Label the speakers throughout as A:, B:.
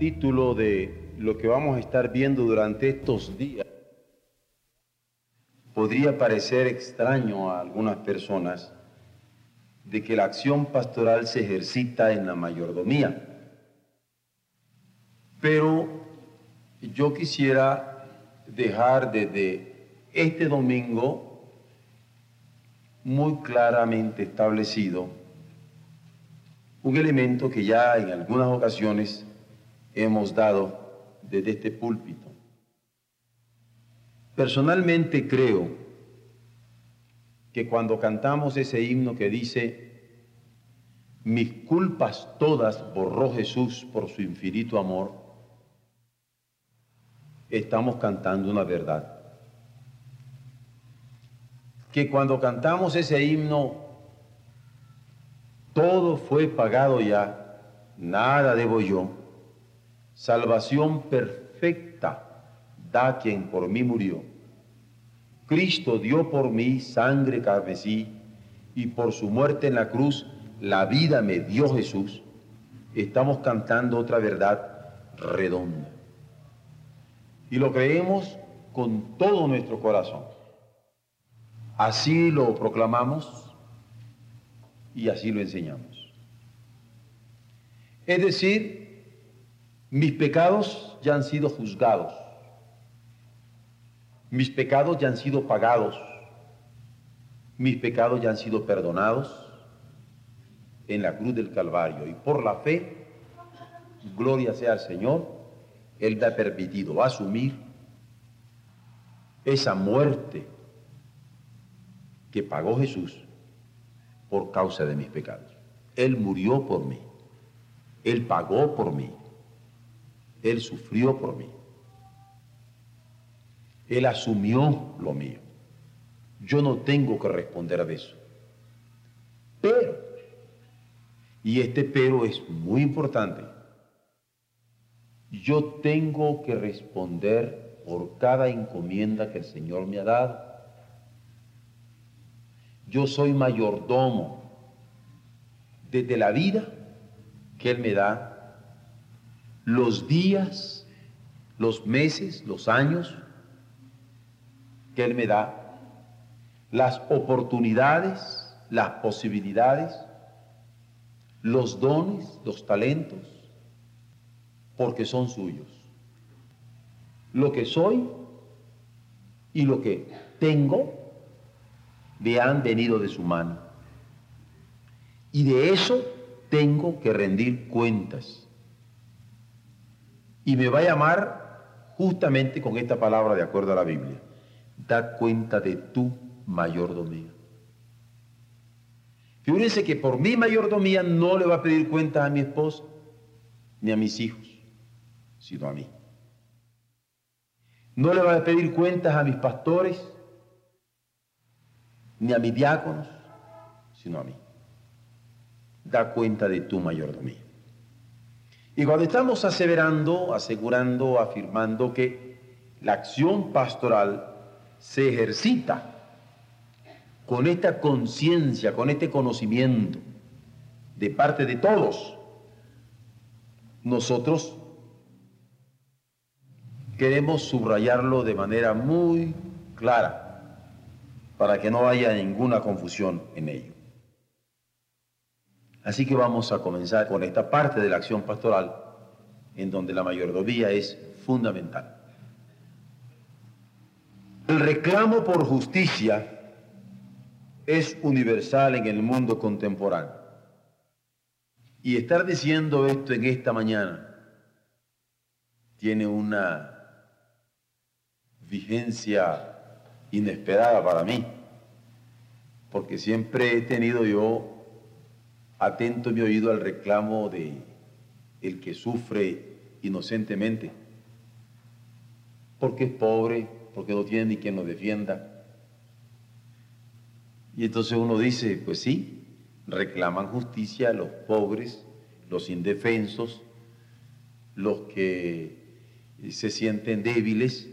A: Título de lo que vamos a estar viendo durante estos días podría parecer extraño a algunas personas de que la acción pastoral se ejercita en la mayordomía. Pero yo quisiera dejar desde este domingo muy claramente establecido un elemento que ya en algunas ocasiones hemos dado desde este púlpito. Personalmente creo que cuando cantamos ese himno que dice, mis culpas todas borró Jesús por su infinito amor, estamos cantando una verdad. Que cuando cantamos ese himno, todo fue pagado ya, nada debo yo, salvación perfecta da quien por mí murió. Cristo dio por mí sangre carmesí y por su muerte en la cruz la vida me dio Jesús. Estamos cantando otra verdad redonda. Y lo creemos con todo nuestro corazón. Así lo proclamamos y así lo enseñamos. Es decir, mis pecados ya han sido juzgados mis pecados ya han sido pagados, mis pecados ya han sido perdonados en la cruz del Calvario. Y por la fe, gloria sea al Señor, Él me ha permitido asumir esa muerte que pagó Jesús por causa de mis pecados. Él murió por mí, Él pagó por mí, Él sufrió por mí. Él asumió lo mío. Yo no tengo que responder a eso. Pero, y este pero es muy importante, yo tengo que responder por cada encomienda que el Señor me ha dado. Yo soy mayordomo desde la vida que Él me da, los días, los meses, los años, que Él me da, las oportunidades, las posibilidades, los dones, los talentos, porque son suyos. Lo que soy y lo que tengo me han venido de su mano. Y de eso tengo que rendir cuentas. Y me va a llamar justamente con esta palabra de acuerdo a la Biblia da cuenta de tu mayordomía. Fíjense que por mi mayordomía no le va a pedir cuentas a mi esposa ni a mis hijos, sino a mí. No le va a pedir cuentas a mis pastores ni a mis diáconos, sino a mí. Da cuenta de tu mayordomía. Y cuando estamos aseverando, asegurando, afirmando que la acción pastoral se ejercita con esta conciencia, con este conocimiento de parte de todos, nosotros queremos subrayarlo de manera muy clara para que no haya ninguna confusión en ello. Así que vamos a comenzar con esta parte de la acción pastoral en donde la mayordomía es fundamental. El reclamo por justicia es universal en el mundo contemporáneo. Y estar diciendo esto en esta mañana tiene una vigencia inesperada para mí, porque siempre he tenido yo atento mi oído al reclamo de el que sufre inocentemente, porque es pobre, porque no tiene ni quien lo defienda. Y entonces uno dice, pues sí, reclaman justicia los pobres, los indefensos, los que se sienten débiles,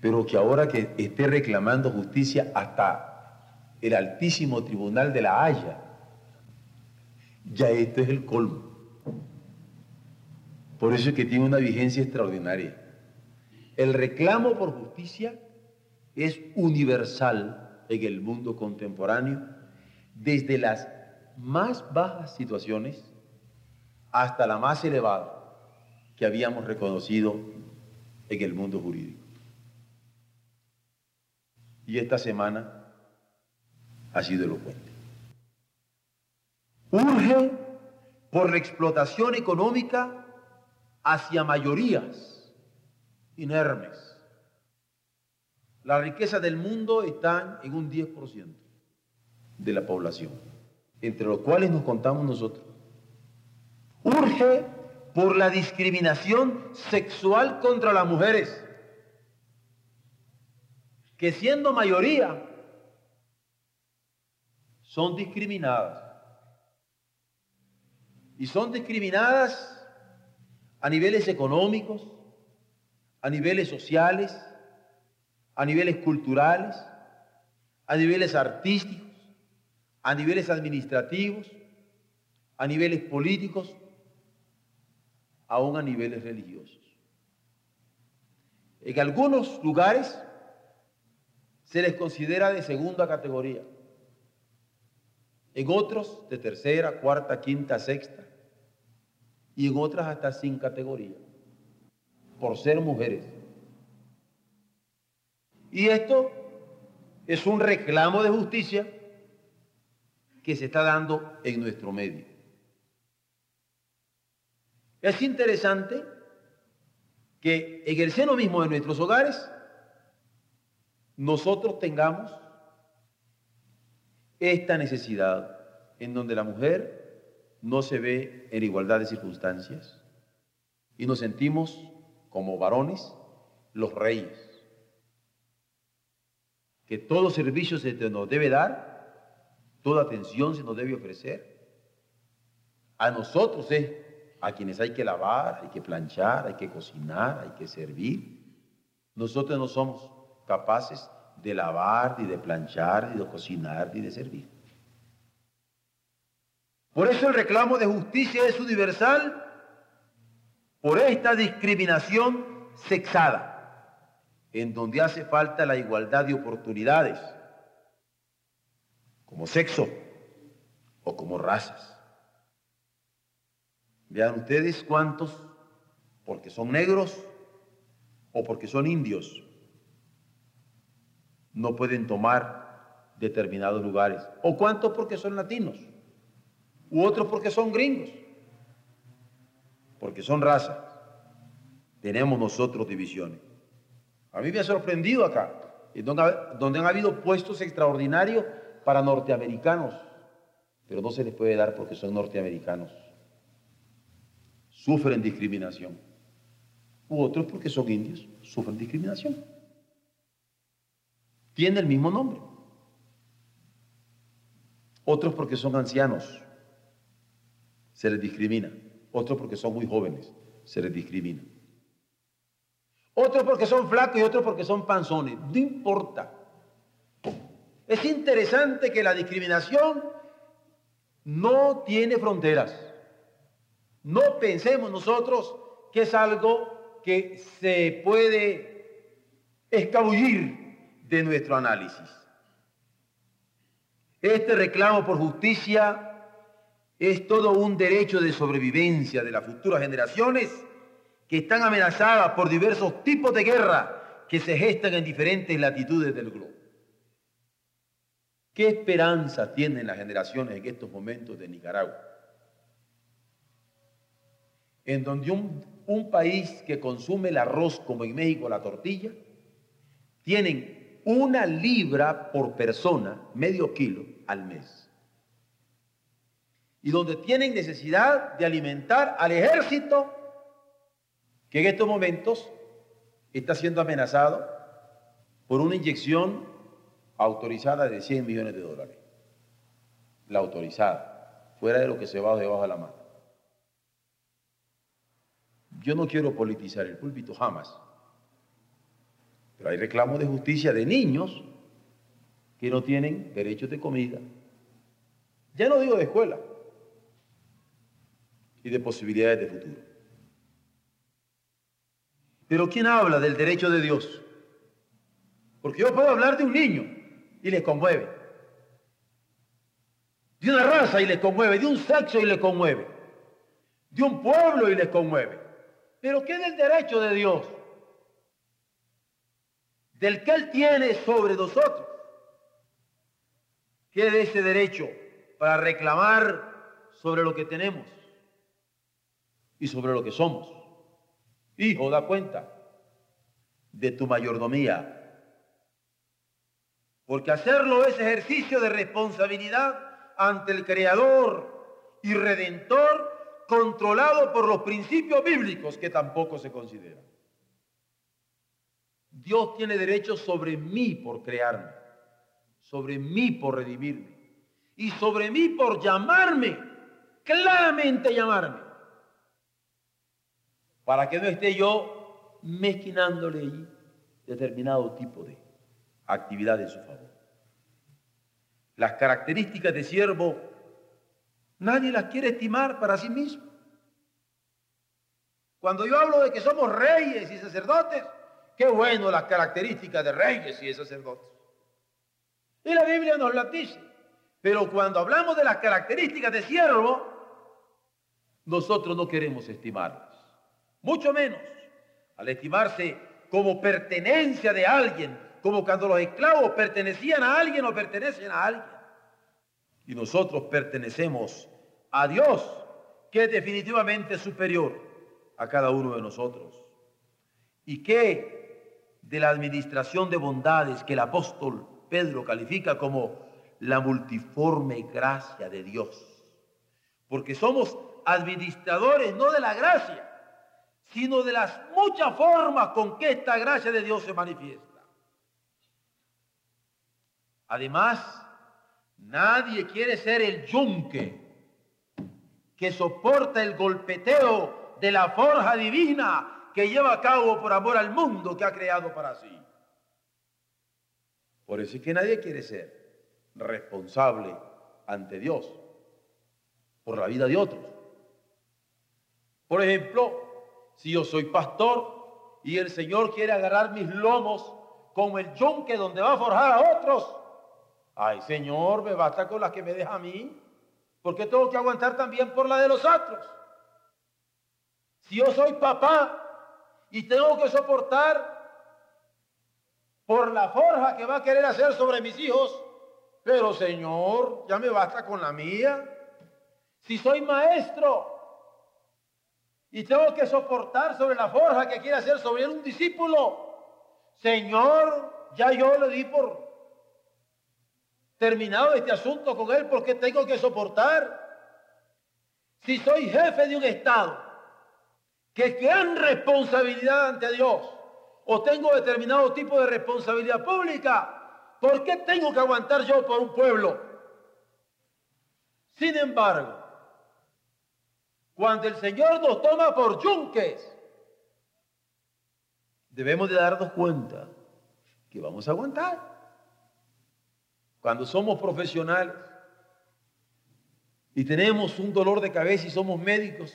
A: pero que ahora que esté reclamando justicia hasta el altísimo tribunal de la Haya, ya esto es el colmo. Por eso es que tiene una vigencia extraordinaria. El reclamo por justicia es universal en el mundo contemporáneo, desde las más bajas situaciones hasta la más elevada que habíamos reconocido en el mundo jurídico. Y esta semana ha sido elocuente. Urge por la explotación económica hacia mayorías inermes. La riqueza del mundo está en un 10% de la población, entre los cuales nos contamos nosotros. Urge por la discriminación sexual contra las mujeres, que siendo mayoría son discriminadas. Y son discriminadas a niveles económicos, a niveles sociales, a niveles culturales, a niveles artísticos, a niveles administrativos, a niveles políticos, aún a niveles religiosos. En algunos lugares se les considera de segunda categoría, en otros de tercera, cuarta, quinta, sexta, y en otras hasta sin categoría, por ser mujeres. Y esto es un reclamo de justicia que se está dando en nuestro medio. Es interesante que en el seno mismo de nuestros hogares nosotros tengamos esta necesidad en donde la mujer no se ve en igualdad de circunstancias y nos sentimos como varones los reyes. Que todo servicio se nos debe dar, toda atención se nos debe ofrecer. A nosotros es a quienes hay que lavar, hay que planchar, hay que cocinar, hay que servir. Nosotros no somos capaces de lavar, ni de planchar, ni de cocinar, ni de servir. Por eso el reclamo de justicia es universal por esta discriminación sexada, en donde hace falta la igualdad de oportunidades, como sexo o como razas. Vean ustedes cuántos, porque son negros o porque son indios, no pueden tomar determinados lugares. O cuántos porque son latinos, u otros porque son gringos, porque son raza. Tenemos nosotros divisiones. A mí me ha sorprendido acá, donde, han habido puestos extraordinarios para norteamericanos, pero no se les puede dar porque son norteamericanos sufren discriminación. U otros porque son indios, sufren discriminación. Tiene el mismo nombre. Otros porque son ancianos, se les discrimina. Otros porque son muy jóvenes, se les discrimina. Otros porque son flacos y otros porque son panzones. No importa. Es interesante que la discriminación no tiene fronteras. No pensemos nosotros que es algo que se puede escabullir de nuestro análisis. Este reclamo por justicia es todo un derecho de sobrevivencia de las futuras generaciones que están amenazadas por diversos tipos de guerra que se gestan en diferentes latitudes del globo. ¿Qué esperanza tienen las generaciones en estos momentos de Nicaragua? en donde un, país que consume el arroz como en México la tortilla, tienen una libra por persona, medio kilo al mes. Y donde tienen necesidad de alimentar al ejército que en estos momentos está siendo amenazado por una inyección autorizada de 100 millones de dólares. La autorizada, fuera de lo que se va debajo de la mano. Yo no quiero politizar el púlpito jamás, pero hay reclamos de justicia de niños que no tienen derechos de comida. Ya no digo de escuela, y de posibilidades de futuro. Pero ¿quién habla del derecho de Dios? Porque yo puedo hablar de un niño y le conmueve. De una raza y le conmueve, de un sexo y le conmueve. De un pueblo y le conmueve. Pero ¿qué del derecho de Dios? Del que Él tiene sobre nosotros. ¿Qué de ese derecho para reclamar sobre lo que tenemos? Y sobre lo que somos. Hijo, da cuenta de tu mayordomía. Porque hacerlo es ejercicio de responsabilidad ante el Creador y Redentor controlado por los principios bíblicos que tampoco se consideran. Dios tiene derecho sobre mí por crearme, sobre mí por redimirme y sobre mí por llamarme, claramente llamarme para que no esté yo mezquinándole determinado tipo de actividad en su favor. Las características de siervo nadie las quiere estimar para sí mismo. Cuando yo hablo de que somos reyes y sacerdotes, qué bueno las características de reyes y de sacerdotes. Y la Biblia nos las dice. Pero cuando hablamos de las características de siervo, nosotros no queremos estimarlas mucho menos al estimarse como pertenencia de alguien, como cuando los esclavos pertenecían a alguien o pertenecen a alguien. Y nosotros pertenecemos a Dios, que es definitivamente superior a cada uno de nosotros. Y que de la administración de bondades que el apóstol Pedro califica como la multiforme gracia de Dios. Porque somos administradores no de la gracia, sino de las muchas formas con que esta gracia de Dios se manifiesta. Además, nadie quiere ser el yunque que soporta el golpeteo de la forja divina que lleva a cabo por amor al mundo que ha creado para sí. Por eso es que nadie quiere ser responsable ante Dios por la vida de otros. Por ejemplo, si yo soy pastor y el Señor quiere agarrar mis lomos como el yunque donde va a forjar a otros, ay Señor, me basta con la que me deja a mí, porque tengo que aguantar también por la de los otros. Si yo soy papá y tengo que soportar por la forja que va a querer hacer sobre mis hijos, pero Señor, ya me basta con la mía. Si soy maestro y tengo que soportar sobre la forja que quiere hacer sobre un discípulo. Señor, ya yo le di por terminado este asunto con él porque tengo que soportar. Si soy jefe de un Estado, que gran responsabilidad ante Dios, o tengo determinado tipo de responsabilidad pública, ¿por qué tengo que aguantar yo por un pueblo? Sin embargo, cuando el Señor nos toma por yunques, debemos de darnos cuenta que vamos a aguantar. Cuando somos profesionales y tenemos un dolor de cabeza y somos médicos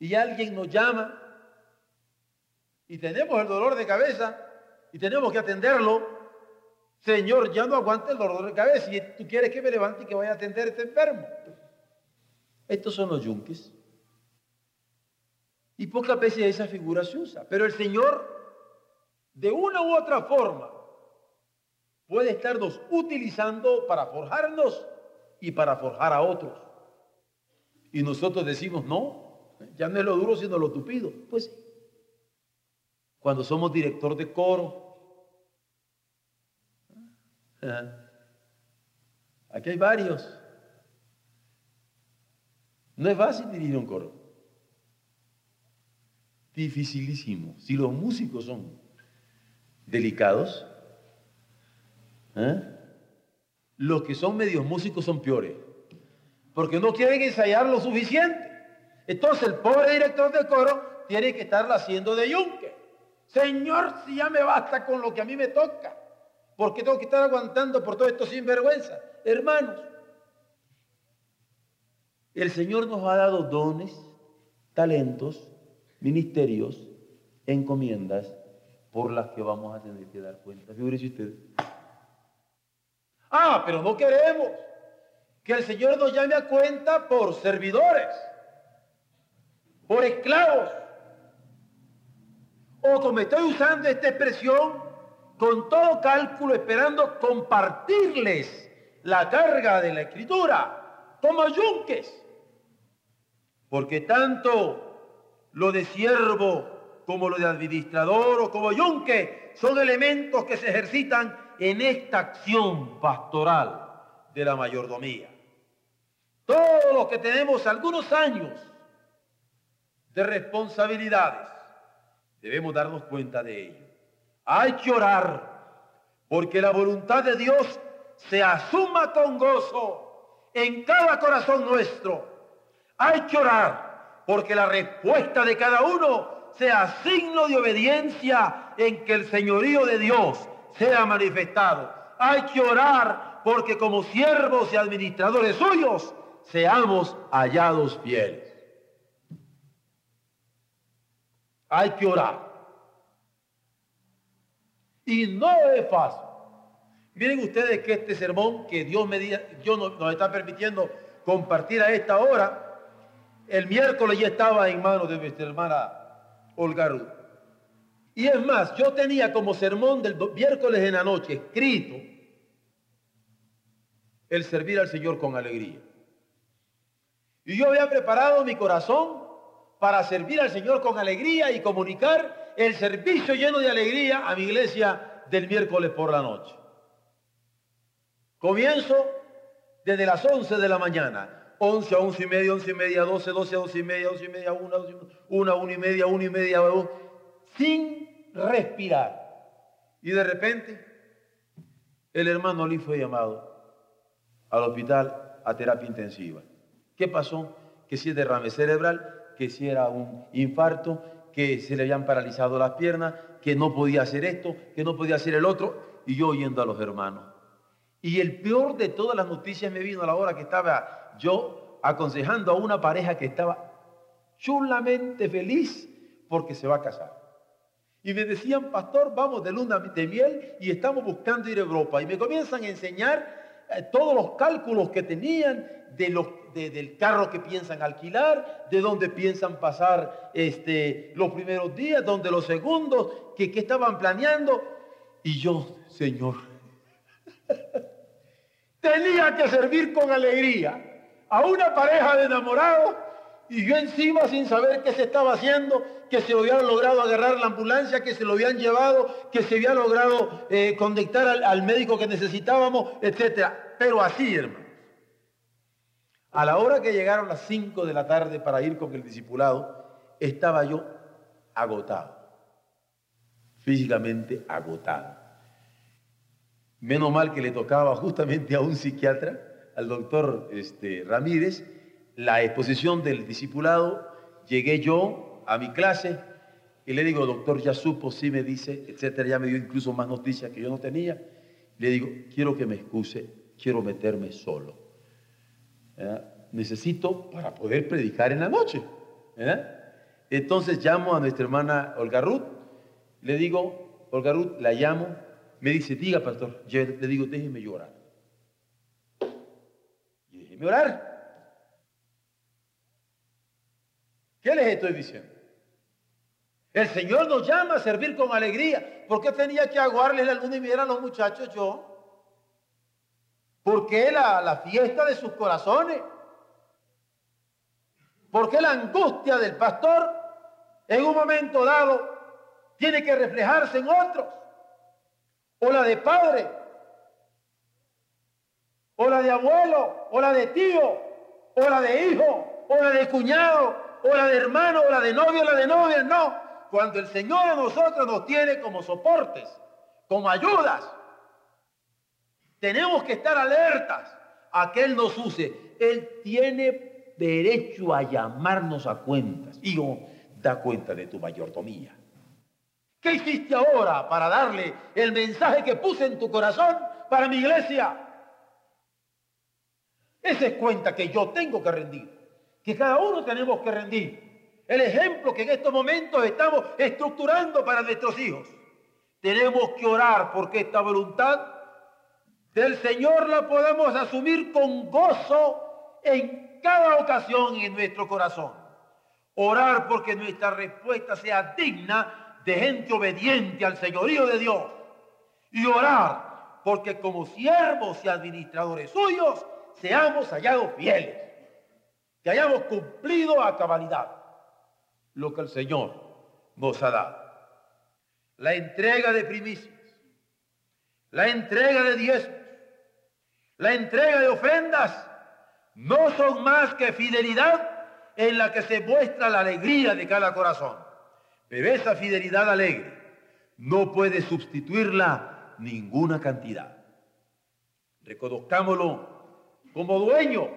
A: y alguien nos llama y tenemos el dolor de cabeza y tenemos que atenderlo, Señor, ya no aguanta el dolor de cabeza y tú quieres que me levante y que vaya a atender este enfermo. Estos son los yunques. Y pocas veces esa figura se usa. Pero el Señor, de una u otra forma, puede estarnos utilizando para forjarnos y para forjar a otros. Y nosotros decimos, no, ya no es lo duro, sino lo tupido. Pues cuando somos director de coro, aquí hay varios No es fácil dirigir un coro. Dificilísimo. Si los músicos son delicados, ¿eh? los que son medios músicos son peores. Porque no quieren ensayar lo suficiente. Entonces el pobre director de coro tiene que estarla haciendo de yunque. Señor, si ya me basta con lo que a mí me toca. ¿Por qué tengo que estar aguantando por todo esto sin vergüenza? Hermanos, el Señor nos ha dado dones, talentos, ministerios, encomiendas por las que vamos a tener que dar cuenta. Figúrense ustedes. Ah, pero no queremos que el Señor nos llame a cuenta por servidores, por esclavos, o como estoy usando esta expresión, con todo cálculo, esperando compartirles la carga de la escritura, como yunques. Porque tanto lo de siervo como lo de administrador o como yunque son elementos que se ejercitan en esta acción pastoral de la mayordomía. Todos los que tenemos algunos años de responsabilidades, debemos darnos cuenta de ello. Hay que orar porque la voluntad de Dios se asuma con gozo en cada corazón nuestro. Hay que orar porque la respuesta de cada uno sea signo de obediencia en que el señorío de Dios sea manifestado. Hay que orar porque como siervos y administradores suyos seamos hallados fieles. Hay que orar. Y no es fácil. Miren ustedes que este sermón que Dios, me, Dios nos está permitiendo compartir a esta hora, el miércoles ya estaba en manos de nuestra hermana Olga Ruth. Y es más, yo tenía como sermón del miércoles en la noche escrito el servir al Señor con alegría. Y yo había preparado mi corazón para servir al Señor con alegría y comunicar el servicio lleno de alegría a mi iglesia del miércoles por la noche. Comienzo desde las 11 de la mañana, 11 a 11 y media, 11 y media, 12, 12 a 12 y media, 12 y media, 1, 1, 1 y media, 1 y media, 2, sin respirar. Y de repente el hermano Lee fue llamado al hospital a terapia intensiva. ¿Qué pasó? Que si es derrame cerebral, que si era un infarto, que se le habían paralizado las piernas, que no podía hacer esto, que no podía hacer el otro, y yo oyendo a los hermanos. Y el peor de todas las noticias me vino a la hora que estaba yo aconsejando a una pareja que estaba chulamente feliz porque se va a casar. Y me decían, pastor, vamos de luna de miel y estamos buscando ir a Europa. Y me comienzan a enseñar eh, todos los cálculos que tenían de los, del carro que piensan alquilar, de dónde piensan pasar este, los primeros días, donde los segundos, que, que estaban planeando. Y yo, Señor, tenía que servir con alegría a una pareja de enamorados y yo encima sin saber qué se estaba haciendo, que se habían logrado agarrar la ambulancia, que se lo habían llevado, que se había logrado eh, conectar al, médico que necesitábamos, etc. Pero así, hermano. A la hora que llegaron las 5 de la tarde para ir con el discipulado, estaba yo agotado, físicamente agotado. Menos mal que le tocaba justamente a un psiquiatra, al doctor este, Ramírez, la exposición del discipulado, llegué yo a mi clase y le digo, doctor, ya supo, sí me dice, etcétera, ya me dio incluso más noticias que yo no tenía. Le digo, quiero que me excuse, quiero meterme solo. Necesito para poder predicar en la noche. Entonces llamo a nuestra hermana Olga Ruth, le digo, Olga Ruth, la llamo, me dice, diga, pastor, yo le digo, déjeme llorar. Déjeme orar. ¿Qué les estoy diciendo? El Señor nos llama a servir con alegría. ¿Por qué tenía que aguarles la luna y mirar a los muchachos yo? ¿Por qué la, la fiesta de sus corazones? ¿Por qué la angustia del pastor en un momento dado tiene que reflejarse en otros? O la de padre, o la de abuelo, o la de tío, o la de hijo, o la de cuñado, o la de hermano, o la de novio, o la de novia, no. Cuando el Señor a nosotros nos tiene como soportes, como ayudas, tenemos que estar alertas a que Él nos use. Él tiene derecho a llamarnos a cuentas. Hijo, da cuenta de tu mayordomía. ¿Qué hiciste ahora para darle el mensaje que puse en tu corazón para mi iglesia? Esa es cuenta que yo tengo que rendir, que cada uno tenemos que rendir. El ejemplo que en estos momentos estamos estructurando para nuestros hijos. Tenemos que orar porque esta voluntad del Señor la podemos asumir con gozo en cada ocasión en nuestro corazón. Orar porque nuestra respuesta sea digna de gente obediente al señorío de Dios. Y orar porque como siervos y administradores suyos seamos hallados fieles. Que hayamos cumplido a cabalidad lo que el Señor nos ha dado. La entrega de primicias, la entrega de diezmos, la entrega de ofrendas no son más que fidelidad en la que se muestra la alegría de cada corazón. Pero esa fidelidad alegre no puede sustituirla ninguna cantidad. Reconozcámoslo como dueño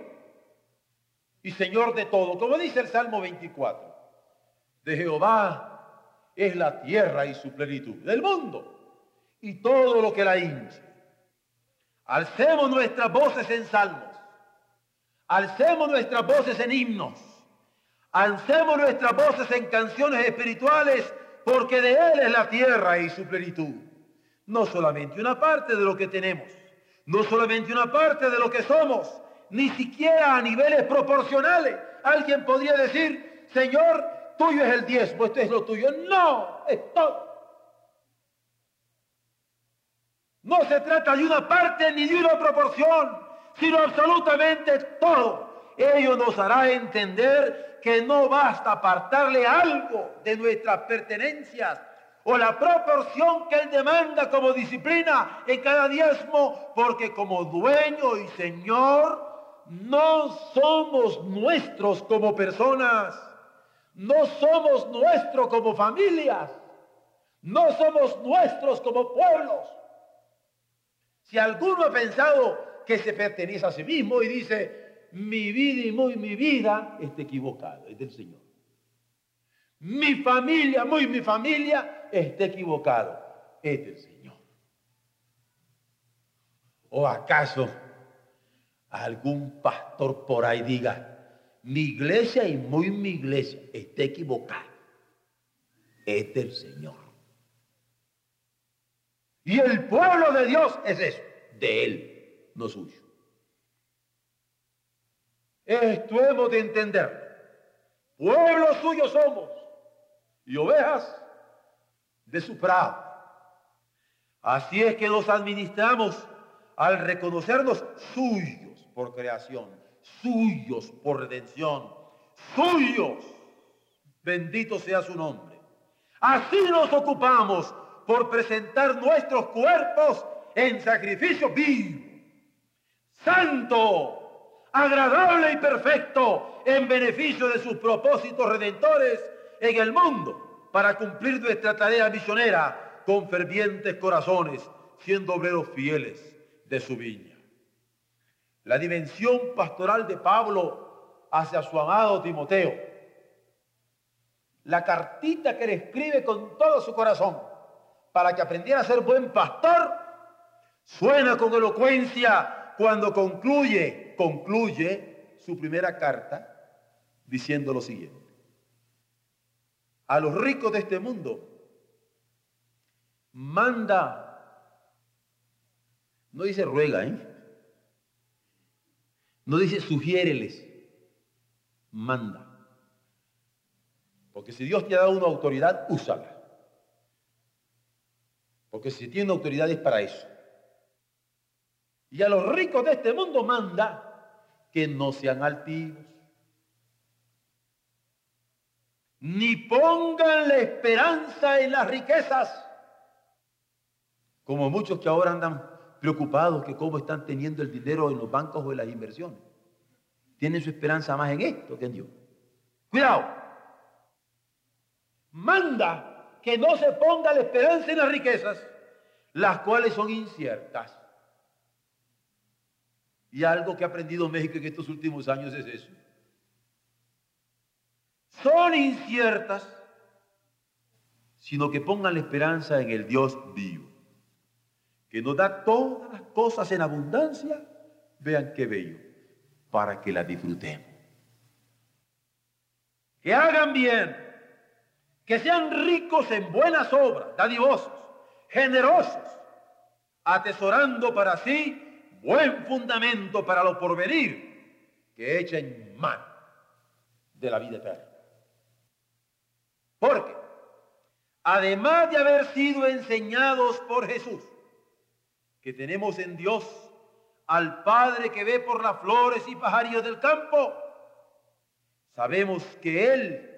A: y Señor de todo, como dice el Salmo 24. De Jehová es la tierra y su plenitud, del mundo y todo lo que la hinche. Alcemos nuestras voces en salmos. Alcemos nuestras voces en himnos. Alcemos nuestras voces en canciones espirituales porque de Él es la tierra y su plenitud. No solamente una parte de lo que tenemos, no solamente una parte de lo que somos, ni siquiera a niveles proporcionales. Alguien podría decir, Señor, tuyo es el diezmo, esto es lo tuyo. No, es todo. No se trata de una parte ni de una proporción, sino absolutamente todo. Ello nos hará entender que no basta apartarle algo de nuestras pertenencias o la proporción que Él demanda como disciplina en cada diezmo, porque como dueño y Señor no somos nuestros como personas, no somos nuestros como familias, no somos nuestros como pueblos si alguno ha pensado que se pertenece a sí mismo y dice, mi vida y muy mi vida, está equivocado, es del Señor. Mi familia, muy mi familia, está equivocado, es del Señor. ¿O acaso algún pastor por ahí diga, mi iglesia y muy mi iglesia está equivocado, es del Señor? Y el pueblo de Dios es eso, de Él, no suyo. Esto hemos de entender. Pueblo suyo somos y ovejas de su prado. Así es que nos administramos al reconocernos suyos por creación, suyos por redención, suyos. Bendito sea su nombre. Así nos ocupamos por presentar nuestros cuerpos en sacrificio vivo, santo, agradable y perfecto en beneficio de sus propósitos redentores en el mundo, para cumplir nuestra tarea misionera con fervientes corazones, siendo obreros fieles de su viña. La dimensión pastoral de Pablo hacia su amado Timoteo, la cartita que le escribe con todo su corazón, para que aprendiera a ser buen pastor, suena con elocuencia cuando concluye, concluye su primera carta diciendo lo siguiente. A los ricos de este mundo manda, no dice ruega, ¿eh? no dice sugiéreles, manda. Porque si Dios te ha dado una autoridad, úsala. Porque si tiene autoridad es para eso. Y a los ricos de este mundo manda que no sean altivos. Ni pongan la esperanza en las riquezas. Como muchos que ahora andan preocupados que cómo están teniendo el dinero en los bancos o en las inversiones. tienen su esperanza más en esto que en Dios. Cuidado. Manda que no se ponga la esperanza en las riquezas, las cuales son inciertas. Y algo que ha aprendido México en estos últimos años es eso. Son inciertas, sino que pongan la esperanza en el Dios vivo, que nos da todas las cosas en abundancia. Vean qué bello, para que las disfrutemos. Que hagan bien, que sean ricos en buenas obras, dadivosos, generosos, atesorando para sí buen fundamento para lo porvenir, que echen mano de la vida eterna. Porque, además de haber sido enseñados por Jesús, que tenemos en Dios al Padre que ve por las flores y pajarillos del campo, sabemos que Él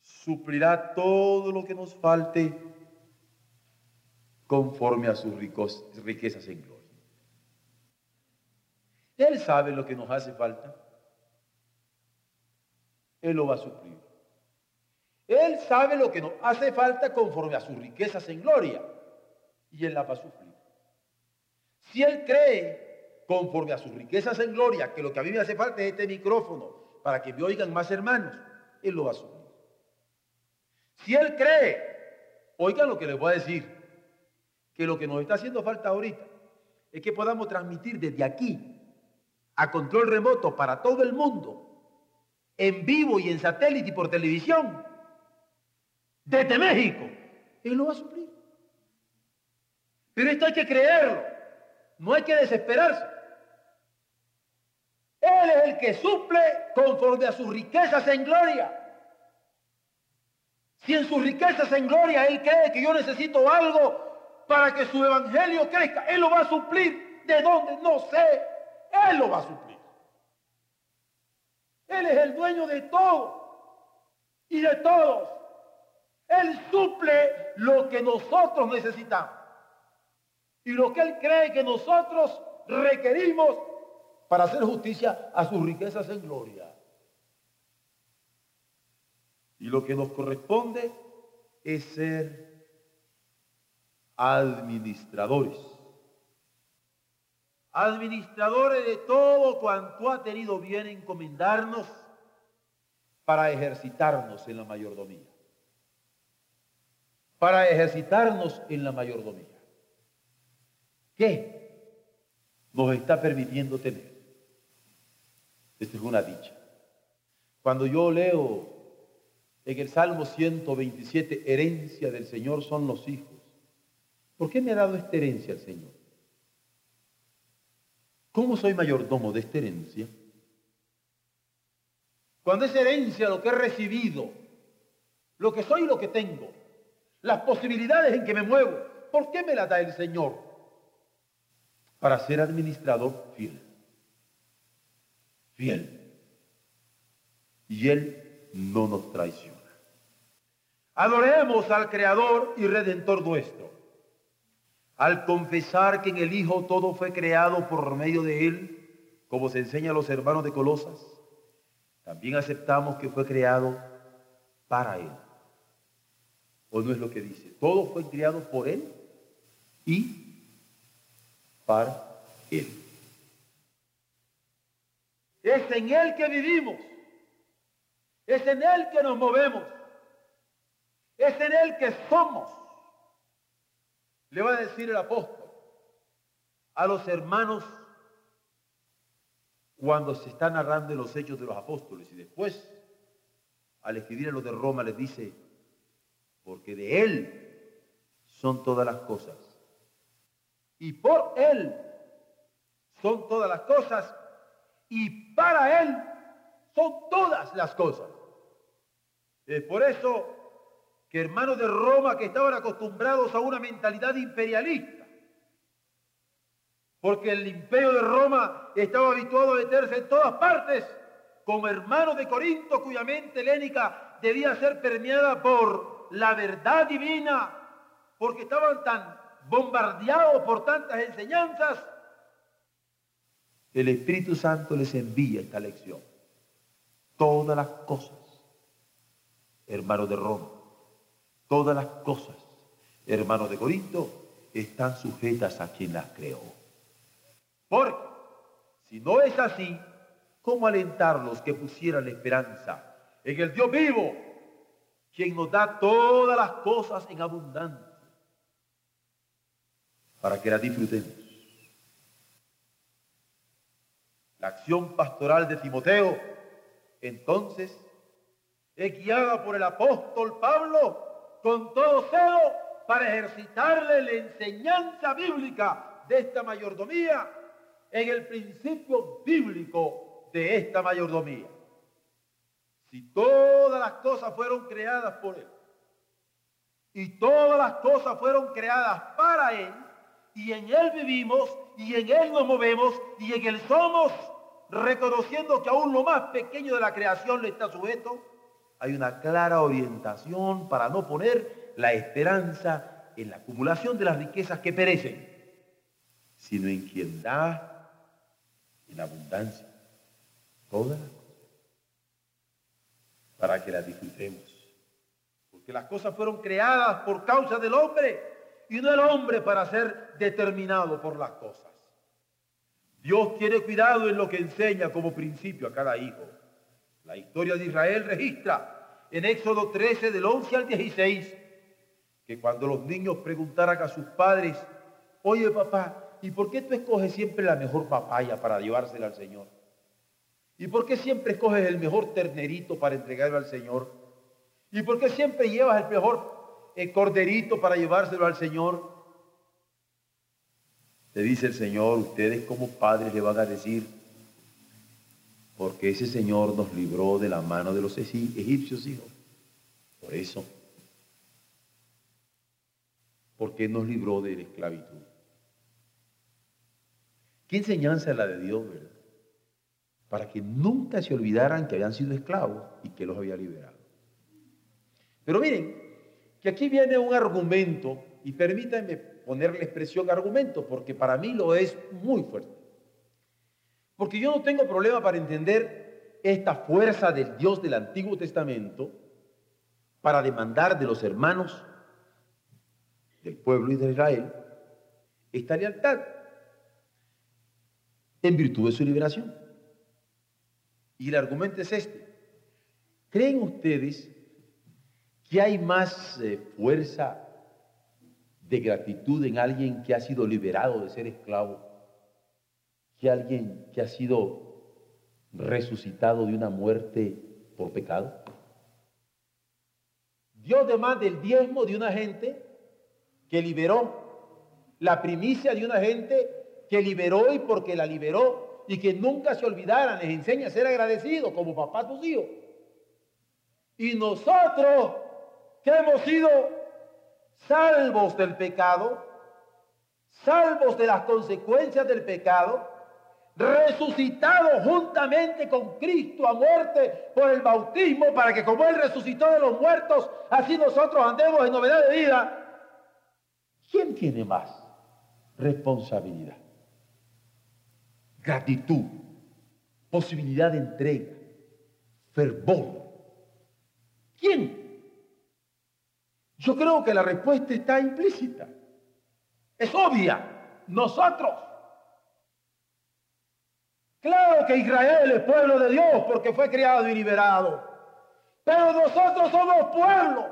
A: suplirá todo lo que nos falte conforme a sus riquezas en gloria. Él sabe lo que nos hace falta. Él lo va a suplir. Él sabe lo que nos hace falta conforme a sus riquezas en gloria. Y Él la va a suplir. Si Él cree, conforme a sus riquezas en gloria, que lo que a mí me hace falta es este micrófono para que me oigan más hermanos, Él lo va a suplir. Si Él cree, oigan lo que les voy a decir, que lo que nos está haciendo falta ahorita es que podamos transmitir desde aquí a control remoto para todo el mundo, en vivo y en satélite y por televisión, desde México, Él lo va a suplir. Pero esto hay que creerlo, no hay que desesperarse. Él es el que suple conforme a sus riquezas en gloria. Si en sus riquezas en gloria Él cree que yo necesito algo para que su evangelio crezca, Él lo va a suplir. ¿De dónde? No sé. Él lo va a suplir. Él es el dueño de todo y de todos. Él suple lo que nosotros necesitamos y lo que Él cree que nosotros requerimos para hacer justicia a sus riquezas en gloria. Y lo que nos corresponde es ser administradores administradores de todo cuanto ha tenido bien encomendarnos para ejercitarnos en la mayordomía. Para ejercitarnos en la mayordomía. ¿Qué nos está permitiendo tener? Esta es una dicha. Cuando yo leo en el Salmo 127, herencia del Señor son los hijos. ¿Por qué me ha dado esta herencia el Señor? ¿Cómo soy mayordomo de esta herencia? Cuando es herencia lo que he recibido, lo que soy y lo que tengo, las posibilidades en que me muevo, ¿por qué me la da el Señor? Para ser administrador fiel. Fiel. Y Él no nos traiciona. Adoremos al Creador y Redentor nuestro al confesar que en el Hijo todo fue creado por medio de Él, como se enseña a los hermanos de Colosas, también aceptamos que fue creado para Él. ¿O no es lo que dice? Todo fue creado por Él y para Él. Es en Él que vivimos. Es en Él que nos movemos. Es en Él que somos le va a decir el apóstol a los hermanos cuando se está narrando los hechos de los apóstoles y después al escribir a los de Roma les dice, porque de Él son todas las cosas y por Él son todas las cosas y para Él son todas las cosas. Es por eso que hermanos de Roma que estaban acostumbrados a una mentalidad imperialista, porque el imperio de Roma estaba habituado a meterse en todas partes, como hermanos de Corinto cuya mente helénica debía ser permeada por la verdad divina, porque estaban tan bombardeados por tantas enseñanzas, el Espíritu Santo les envía esta lección. Todas las cosas, hermanos de Roma, todas las cosas, hermanos de Corinto, están sujetas a quien las creó. Porque si no es así, ¿cómo alentarlos que pusieran esperanza en el Dios vivo, quien nos da todas las cosas en abundancia, para que las disfrutemos? La acción pastoral de Timoteo, entonces, es guiada por el apóstol Pablo con todo celo para ejercitarle la enseñanza bíblica de esta mayordomía en el principio bíblico de esta mayordomía. Si todas las cosas fueron creadas por Él. Y todas las cosas fueron creadas para Él. Y en Él vivimos y en Él nos movemos y en Él somos, reconociendo que aún lo más pequeño de la creación le está sujeto, hay una clara orientación para no poner la esperanza en la acumulación de las riquezas que perecen, sino en quien da en abundancia todas las cosas para que las disfrutemos. Porque las cosas fueron creadas por causa del hombre y no el hombre para ser determinado por las cosas. Dios tiene cuidado en lo que enseña como principio a cada hijo. La historia de Israel registra en Éxodo 13 del 11 al 16 que cuando los niños preguntaran a sus padres, oye papá, ¿y por qué tú escoges siempre la mejor papaya para llevársela al Señor? ¿Y por qué siempre escoges el mejor ternerito para entregarlo al Señor? ¿Y por qué siempre llevas el mejor eh, corderito para llevárselo al Señor? Le dice el Señor, ustedes como padres le van a decir, porque ese Señor nos libró de la mano de los egipcios, hijos. Por eso. Porque nos libró de la esclavitud. ¿Qué enseñanza es la de Dios, verdad? Para que nunca se olvidaran que habían sido esclavos y que los había liberado. Pero miren, que aquí viene un argumento, y permítanme ponerle expresión argumento, porque para mí lo es muy fuerte. Porque yo no tengo problema para entender esta fuerza del Dios del Antiguo Testamento para demandar de los hermanos del pueblo de Israel esta lealtad en virtud de su liberación. Y el argumento es este. ¿Creen ustedes que hay más eh, fuerza de gratitud en alguien que ha sido liberado de ser esclavo que alguien que ha sido resucitado de una muerte por pecado? Dios demanda el diezmo de una gente que liberó, la primicia de una gente que liberó y porque la liberó y que nunca se olvidaran, les enseña a ser agradecidos como papá a tus hijos. Y nosotros que hemos sido salvos del pecado, salvos de las consecuencias del pecado, resucitados juntamente con Cristo a muerte por el bautismo, para que como Él resucitó de los muertos, así nosotros andemos en novedad de vida. ¿Quién tiene más responsabilidad? Gratitud, posibilidad de entrega, fervor. ¿Quién? Yo creo que la respuesta está implícita. Es obvia. Nosotros. Claro que Israel es pueblo de Dios porque fue criado y liberado. Pero nosotros somos pueblo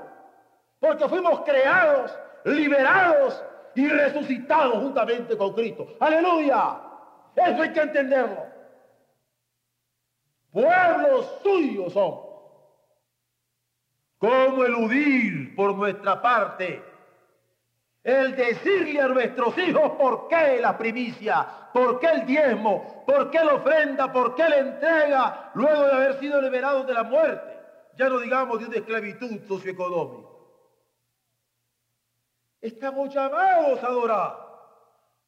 A: porque fuimos creados, liberados y resucitados juntamente con Cristo. Aleluya. Eso hay que entenderlo. Pueblos suyos somos. ¿Cómo eludir por nuestra parte el decirle a nuestros hijos por qué la primicia, por qué el diezmo, por qué la ofrenda, por qué la entrega, luego de haber sido liberados de la muerte? Ya no digamos de una esclavitud socioeconómica. Estamos llamados a adorar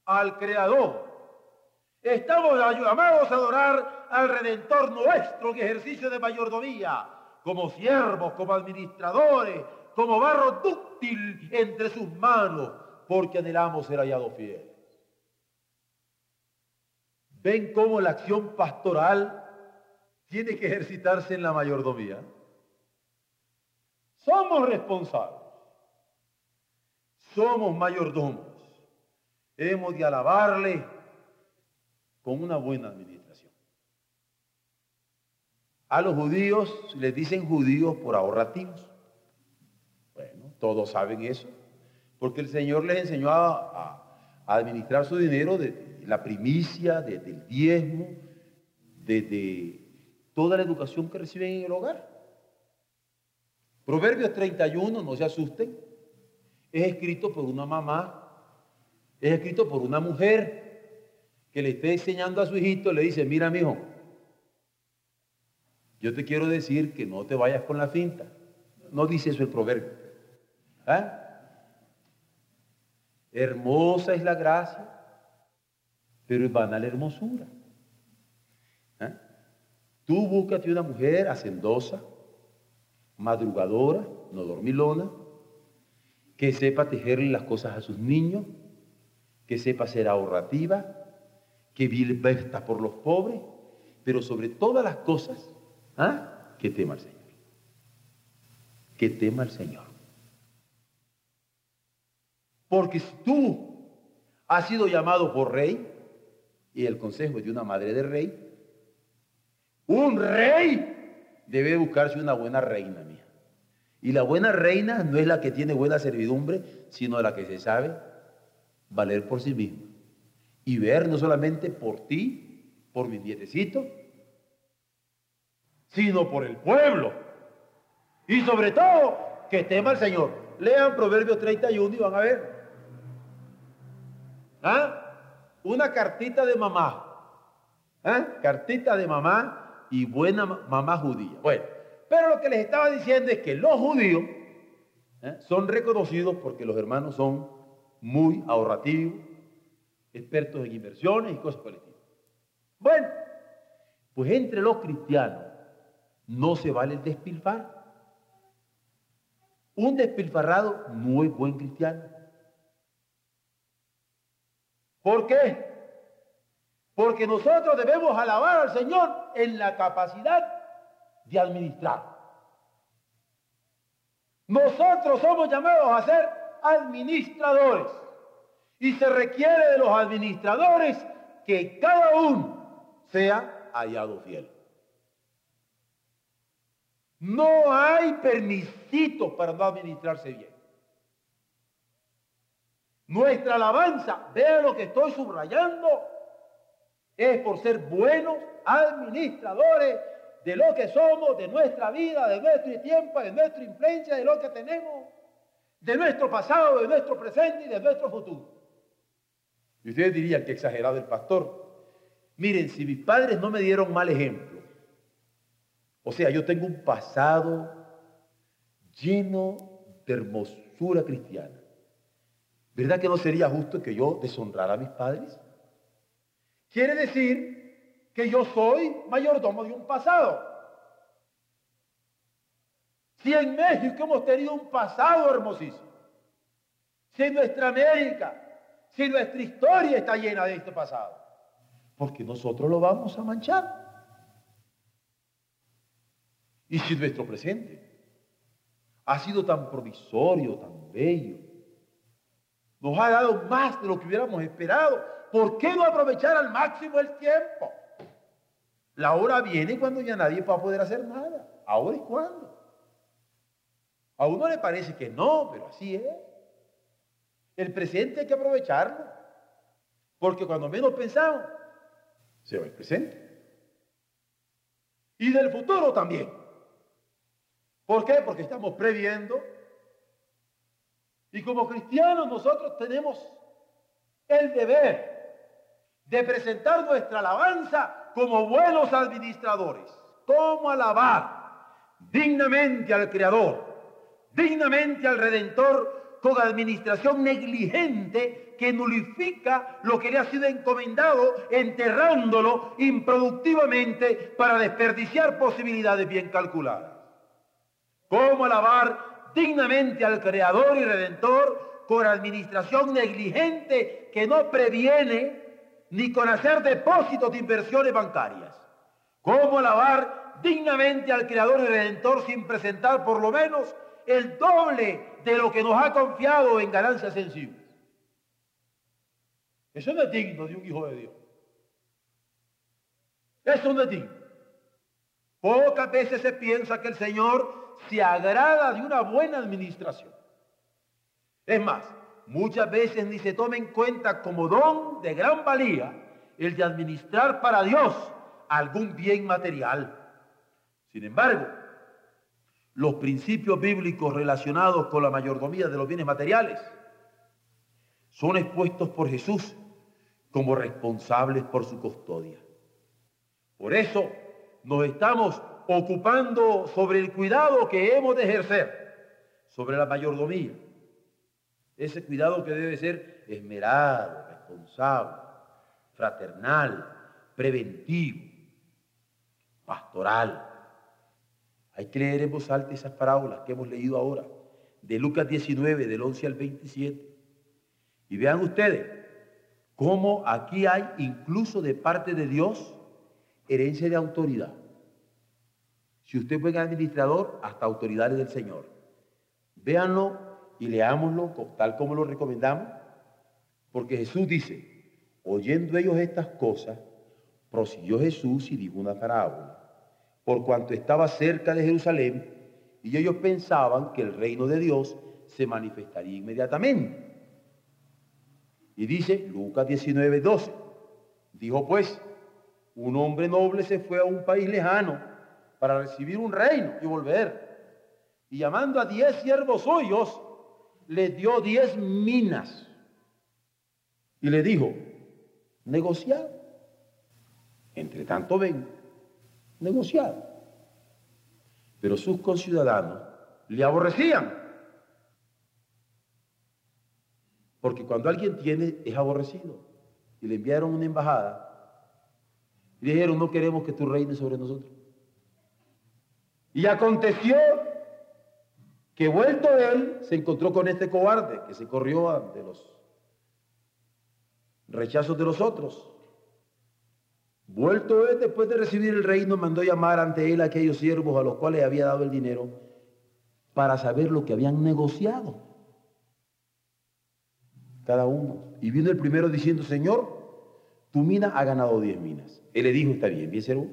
A: al Creador. Estamos llamados a adorar al Redentor nuestro en ejercicio de mayordomía como siervos, como administradores, como barro dúctil entre sus manos, porque anhelamos ser hallados fieles. ven cómo la acción pastoral tiene que ejercitarse en la mayordomía. Somos responsables. Somos mayordomos. Hemos de alabarle con una buena administración. A los judíos les dicen judíos por ahorrativos. Bueno, todos saben eso. Porque el Señor les enseñó a, administrar su dinero de, la primicia, desde el diezmo, desde toda la educación que reciben en el hogar. Proverbios 31, no se asusten, es escrito por una mamá, es escrito por una mujer que le está enseñando a su hijito, le dice, mira, mijo, yo te quiero decir que no te vayas con la finta. No dice eso el proverbio. ¿Ah? Hermosa es la gracia, pero es vana la hermosura. ¿Ah? Tú búscate una mujer hacendosa, madrugadora, no dormilona, que sepa tejerle las cosas a sus niños, que sepa ser ahorrativa, que vista por los pobres, pero sobre todas las cosas, ¿ah? que tema al Señor. Que tema al Señor. Porque si tú has sido llamado por rey, y el consejo es de una madre de rey, un rey debe buscarse una buena reina mía. Y la buena reina no es la que tiene buena servidumbre, sino la que se sabe valer por sí misma. Y ver no solamente por ti, por mi nietecito, sino por el pueblo. Y sobre todo, que tema al Señor. Lean Proverbios 31 y van a ver. ¿Ah? Una cartita de mamá. ¿Ah? Cartita de mamá y buena mamá judía. Bueno, pero lo que les estaba diciendo es que los judíos ¿eh? son reconocidos porque los hermanos son muy ahorrativos, expertos en inversiones y cosas colectivas. Bueno, pues entre los cristianos no se vale el despilfarro. Un despilfarrado no es buen cristiano. ¿Por qué? Porque nosotros debemos alabar al Señor en la capacidad de administrar. Nosotros somos llamados a ser administradores. Y se requiere de los administradores que cada uno sea hallado fiel. No hay permisito para no administrarse bien. Nuestra alabanza, vea lo que estoy subrayando, es por ser buenos administradores de lo que somos, de nuestra vida, de nuestro tiempo, de nuestra influencia, de lo que tenemos, de nuestro pasado, de nuestro presente y de nuestro futuro. Y ustedes dirían que exagerado el pastor. Miren, si mis padres no me dieron mal ejemplo, o sea, yo tengo un pasado lleno de hermosura cristiana, ¿verdad que no sería justo que yo deshonrara a mis padres? Quiere decir que yo soy mayordomo de un pasado. Si en México hemos tenido un pasado hermosísimo, si en nuestra América, si nuestra historia está llena de este pasado, porque nosotros lo vamos a manchar. Y si nuestro presente ha sido tan provisorio, tan bello, nos ha dado más de lo que hubiéramos esperado, ¿Por qué no aprovechar al máximo el tiempo? La hora viene cuando ya nadie va a poder hacer nada. Ahora es cuando. A uno le parece que no, pero así es. El presente hay que aprovecharlo. Porque cuando menos pensamos, se va el presente. Y del futuro también. ¿Por qué? Porque estamos previendo. Y como cristianos nosotros tenemos el deber de presentar nuestra alabanza como buenos administradores. ¿Cómo alabar dignamente al Creador, dignamente al Redentor, con administración negligente que nulifica lo que le ha sido encomendado, enterrándolo improductivamente para desperdiciar posibilidades bien calculadas? ¿Cómo alabar dignamente al Creador y Redentor con administración negligente que no previene ni con hacer depósitos de inversiones bancarias. ¿Cómo alabar dignamente al Creador y Redentor sin presentar por lo menos el doble de lo que nos ha confiado en ganancias sensibles? Eso no es digno de un hijo de Dios. Eso no es digno. Pocas veces se piensa que el Señor se agrada de una buena administración. Es más, muchas veces ni se toma en cuenta como don de gran valía el de administrar para Dios algún bien material. Sin embargo, los principios bíblicos relacionados con la mayordomía de los bienes materiales son expuestos por Jesús como responsables por su custodia. Por eso nos estamos ocupando sobre el cuidado que hemos de ejercer sobre la mayordomía. Ese cuidado que debe ser esmerado, responsable, fraternal, preventivo, pastoral. Hay que leer en voz alta esas parábolas que hemos leído ahora, de Lucas 19, del 11 al 27. Y vean ustedes cómo aquí hay incluso de parte de Dios herencia de autoridad. Si usted fue administrador, hasta autoridades del Señor. Véanlo y leámoslo tal como lo recomendamos, porque Jesús dice, oyendo ellos estas cosas, prosiguió Jesús y dijo una parábola, por cuanto estaba cerca de Jerusalén, y ellos pensaban que el reino de Dios se manifestaría inmediatamente. Y dice Lucas 19, 12, dijo pues, un hombre noble se fue a un país lejano para recibir un reino y volver. Y llamando a diez siervos suyos, le dio diez minas. Y le dijo, negociad. Entre tanto ven, negociad. Pero sus conciudadanos le aborrecían. Porque cuando alguien tiene, es aborrecido. Y le enviaron una embajada y dijeron, no queremos que tú reines sobre nosotros. Y aconteció que vuelto él, se encontró con este cobarde que se corrió ante los rechazos de los otros. Vuelto él, después de recibir el reino, mandó llamar ante él a aquellos siervos a los cuales había dado el dinero para saber lo que habían negociado. Cada uno. Y vino el primero diciendo, Señor, tu mina ha ganado diez minas. Él le dijo, está bien, bien servo,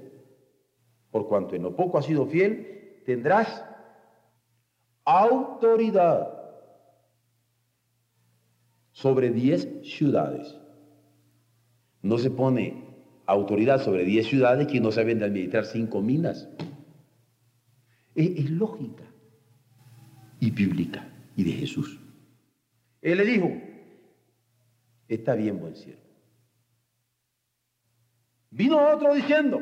A: por cuanto en lo poco has sido fiel, tendrás autoridad sobre diez ciudades. No se pone autoridad sobre diez ciudades que no saben de administrar cinco minas. Es, es lógica y bíblica y de Jesús. Él le dijo, está bien, buen siervo. Vino otro diciendo,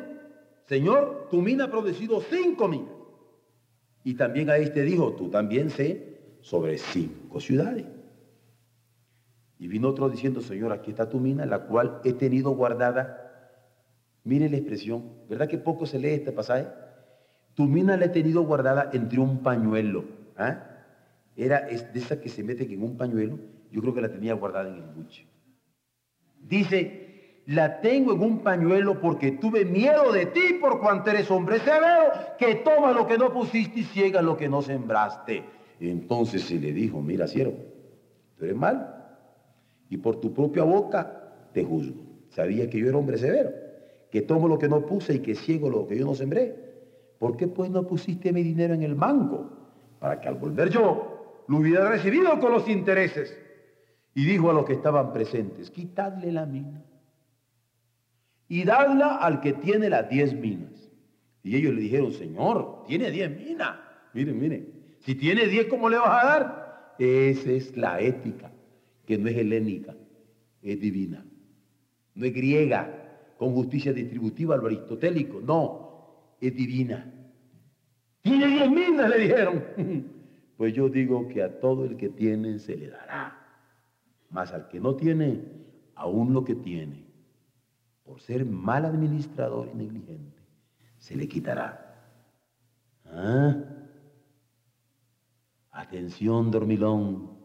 A: Señor, tu mina ha producido cinco minas. Y también a este dijo, tú también sé sobre cinco ciudades. Y vino otro diciendo, Señor, aquí está tu mina, la cual he tenido guardada. Mire la expresión, ¿verdad que poco se lee este pasaje? Tu mina la he tenido guardada entre un pañuelo. ¿ah? Era de esa que se mete en un pañuelo, yo creo que la tenía guardada en el buche. Dice, la tengo en un pañuelo porque tuve miedo de ti por cuanto eres hombre severo, que toma lo que no pusiste y ciega lo que no sembraste. Entonces se le dijo, mira siervo, tú eres mal y por tu propia boca te juzgo. Sabía que yo era hombre severo, que tomo lo que no puse y que ciego lo que yo no sembré. ¿Por qué pues no pusiste mi dinero en el banco? Para que al volver yo lo hubiera recibido con los intereses. Y dijo a los que estaban presentes, quitadle la mina y dadla al que tiene las diez minas. Y ellos le dijeron, Señor, tiene diez minas. Miren, miren, si tiene diez, ¿cómo le vas a dar? Esa es la ética, que no es helénica, es divina. No es griega, con justicia distributiva, lo aristotélico, no, es divina. Tiene diez minas, le dijeron. Pues yo digo que a todo el que tiene se le dará, mas al que no tiene, aún lo que tiene por ser mal administrador y negligente, se le quitará. ¿Ah? Atención, dormilón.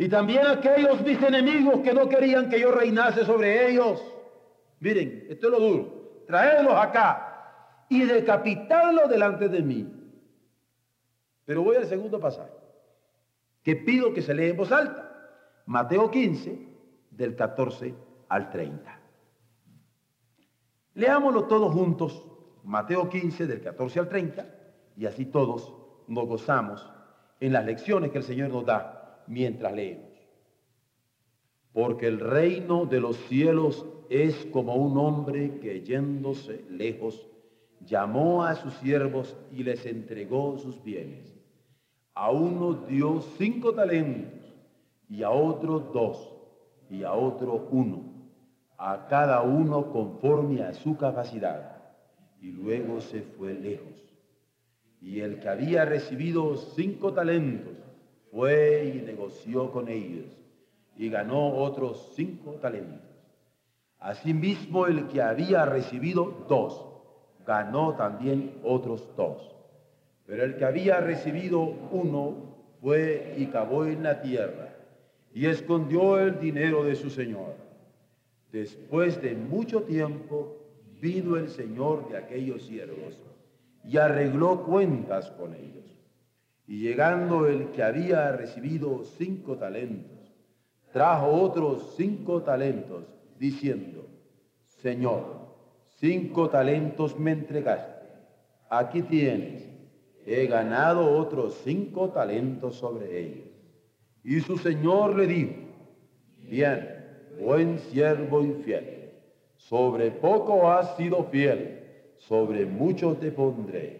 A: Y también aquellos mis enemigos que no querían que yo reinase sobre ellos. Miren, esto es lo duro. Traedlos acá y decapitarlos delante de mí. Pero voy al segundo pasaje, que pido que se lea en voz alta. Mateo 15, del 14 al 30. Leámoslo todos juntos, Mateo 15, del 14 al 30, y así todos nos gozamos en las lecciones que el Señor nos da mientras leemos. Porque el reino de los cielos es como un hombre que yéndose lejos, llamó a sus siervos y les entregó sus bienes. A uno dio cinco talentos y a otro dos y a otro uno, a cada uno conforme a su capacidad. Y luego se fue lejos. Y el que había recibido cinco talentos fue y negoció con ellos y ganó otros cinco talentos. Asimismo, el que había recibido dos, ganó también otros dos. Pero el que había recibido uno fue y cavó en la tierra y escondió el dinero de su señor. Después de mucho tiempo vino el señor de aquellos siervos y arregló cuentas con ellos. Y llegando el que había recibido cinco talentos, trajo otros cinco talentos, diciendo, Señor, cinco talentos me entregaste, aquí tienes, he ganado otros cinco talentos sobre ellos. Y su señor le dijo, bien, buen siervo y fiel, sobre poco has sido fiel, sobre mucho te pondré,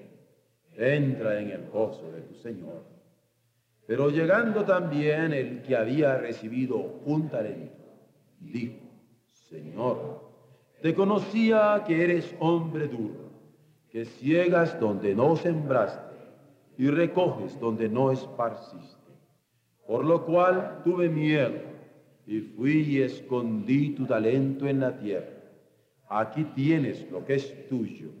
A: Entra en el gozo de tu Señor. Pero llegando también el que había recibido un talento, dijo, Señor, te conocía que eres hombre duro, que ciegas donde no sembraste y recoges donde no esparciste. Por lo cual tuve miedo y fui y escondí tu talento en la tierra. Aquí tienes lo que es tuyo.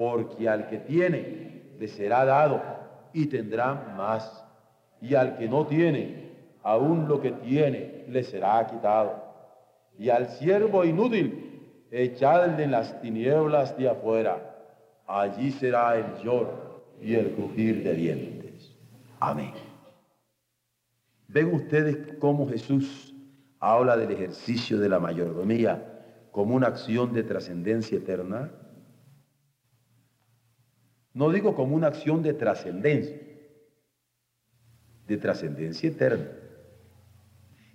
A: porque al que tiene le será dado y tendrá más, y al que no tiene, aún lo que tiene le será quitado. Y al siervo inútil, echadle en las tinieblas de afuera, allí será el lloro y el crujir de dientes. Amén. ¿Ven ustedes cómo Jesús habla del ejercicio de la mayordomía como una acción de trascendencia eterna. No digo como una acción de trascendencia, de trascendencia eterna.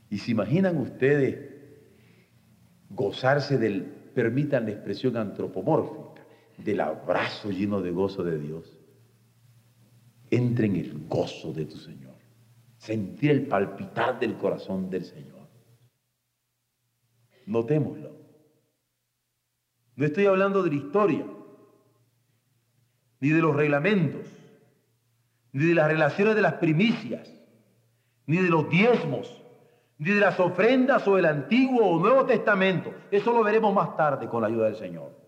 A: Y se imaginan ustedes gozarse del, permitan la expresión antropomórfica, del abrazo lleno de gozo de Dios. Entre en el gozo de tu Señor. Sentir el palpitar del corazón del Señor. Notémoslo. No estoy hablando de la historia, ni de los reglamentos, ni de las relaciones de las primicias, ni de los diezmos, ni de las ofrendas o el Antiguo o Nuevo Testamento. Eso lo veremos más tarde con la ayuda del Señor.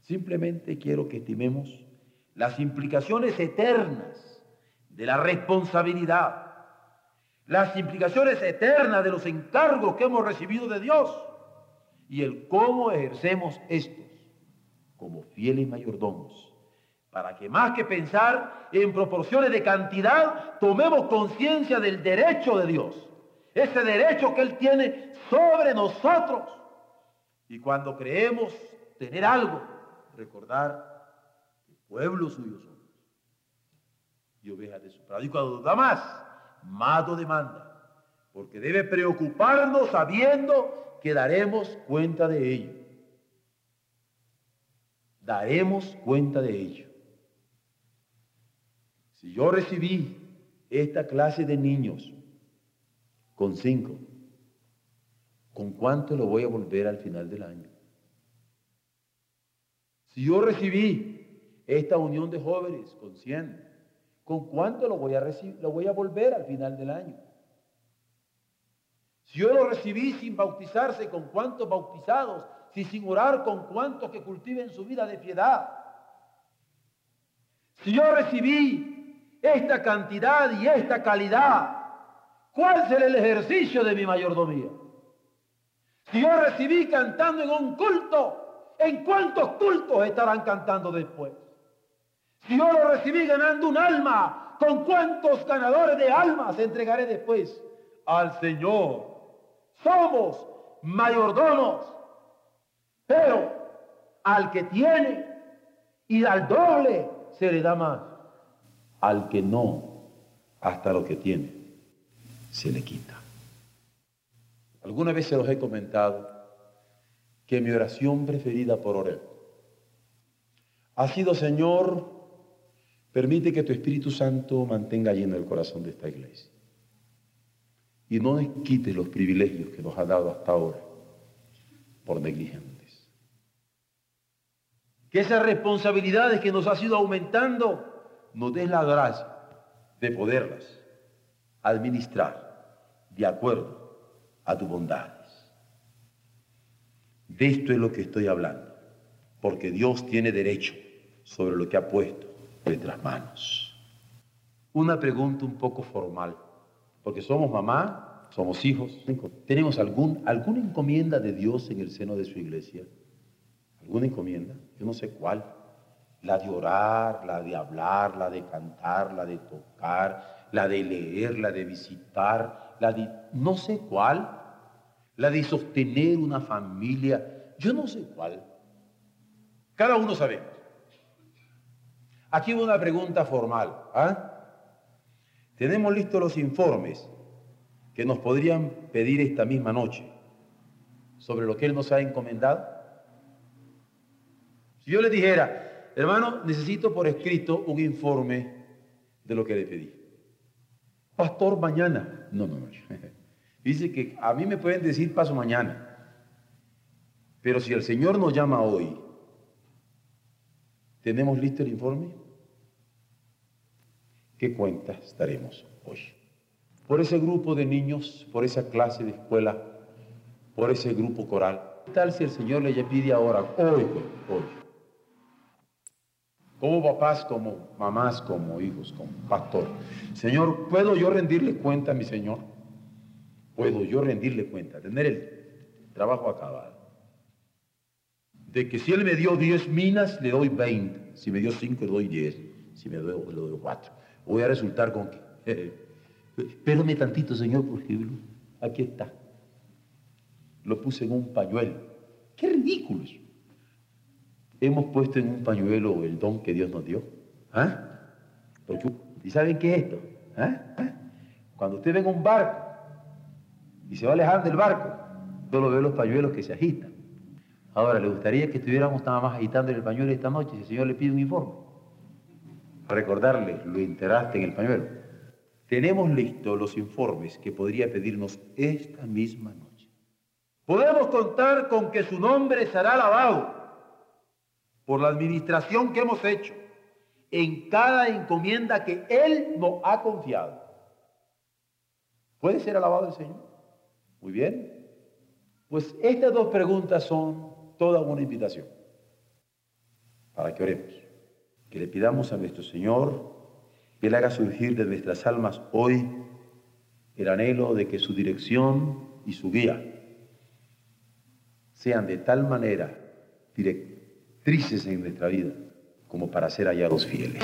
A: Simplemente quiero que estimemos las implicaciones eternas de la responsabilidad, las implicaciones eternas de los encargos que hemos recibido de Dios y el cómo ejercemos estos como fieles mayordomos, para que más que pensar en proporciones de cantidad, tomemos conciencia del derecho de Dios ese derecho que Él tiene sobre nosotros. Y cuando creemos tener algo, recordar que pueblo suyo somos y ovejas de su prado. Y cuando da más, más lo demanda, porque debe preocuparnos sabiendo que daremos cuenta de ello. Daremos cuenta de ello. Yo recibí esta clase de niños con cinco, ¿con cuánto lo voy a volver al final del año? Si yo recibí esta unión de jóvenes con 100, ¿con cuánto lo voy a? Lo voy a volver al final del año. Si yo lo recibí sin bautizarse, ¿con cuántos bautizados? Si sin orar, ¿con cuántos que cultiven su vida de piedad? Si yo recibí esta cantidad y esta calidad, ¿cuál será el ejercicio de mi mayordomía? Si yo recibí cantando en un culto, ¿en cuántos cultos estarán cantando después? Si yo lo recibí ganando un alma, ¿con cuántos ganadores de almas entregaré después al Señor? Somos mayordomos, pero al que tiene y al doble se le da más al que no, hasta lo que tiene, se le quita. Alguna vez se los he comentado que mi oración preferida por orar ha sido, Señor, permite que tu Espíritu Santo mantenga lleno el corazón de esta iglesia. Y no nos quite los privilegios que nos ha dado hasta ahora por negligentes. Que esas responsabilidades que nos ha sido aumentando nos des la gracia de poderlas administrar de acuerdo a tus bondades. De esto es lo que estoy hablando, porque Dios tiene derecho sobre lo que ha puesto nuestras manos. Una pregunta un poco formal, porque somos mamá, somos hijos, ¿tenemos algún, alguna encomienda de Dios en el seno de su iglesia? ¿Alguna encomienda? Yo no sé cuál la de orar, la de hablar, la de cantar, la de tocar, la de leer, la de visitar, la de no sé cuál, la de sostener una familia, yo no sé cuál. Cada uno sabe. Aquí una pregunta formal. ¿ah? Tenemos listos los informes que nos podrían pedir esta misma noche sobre lo que Él nos ha encomendado. Si yo le dijera, Hermano, necesito por escrito un informe de lo que le pedí. Pastor, mañana. No, no, no. Dice que a mí me pueden decir paso mañana. Pero si el Señor nos llama hoy, ¿tenemos listo el informe? ¿Qué cuentas daremos hoy? Por ese grupo de niños, por esa clase de escuela, por ese grupo coral. ¿Qué tal si el Señor le pide ahora, hoy, hoy? Como papás, como mamás, como hijos, como pastor. Señor, ¿puedo yo rendirle cuenta a mi Señor? ¿Puedo yo rendirle cuenta? Tener el trabajo acabado. De que si Él me dio 10 minas, le doy 20. Si me dio 5, le doy 10. Si me doy, le doy 4. Voy a resultar con que... Espérame tantito, Señor, por ejemplo. Aquí está. Lo puse en un pañuelo. Qué ridículo eso hemos puesto en un pañuelo el don que Dios nos dio. ¿Ah? ¿Y saben qué es esto? ¿Ah? ¿Ah? Cuando usted ve un barco y se va alejando del barco, solo ve los pañuelos que se agitan. Ahora, ¿le gustaría que estuviéramos nada más agitando el pañuelo esta noche si el Señor le pide un informe? Recordarle, lo enteraste en el pañuelo. Tenemos listos los informes que podría pedirnos esta misma noche. Podemos contar con que su nombre será alabado por la administración que hemos hecho en cada encomienda que Él nos ha confiado. ¿Puede ser alabado el Señor? Muy bien. Pues estas dos preguntas son toda una invitación para que oremos, que le pidamos a nuestro Señor que Él haga surgir de nuestras almas hoy el anhelo de que su dirección y su guía sean de tal manera directas en nuestra vida como para ser hallados fieles.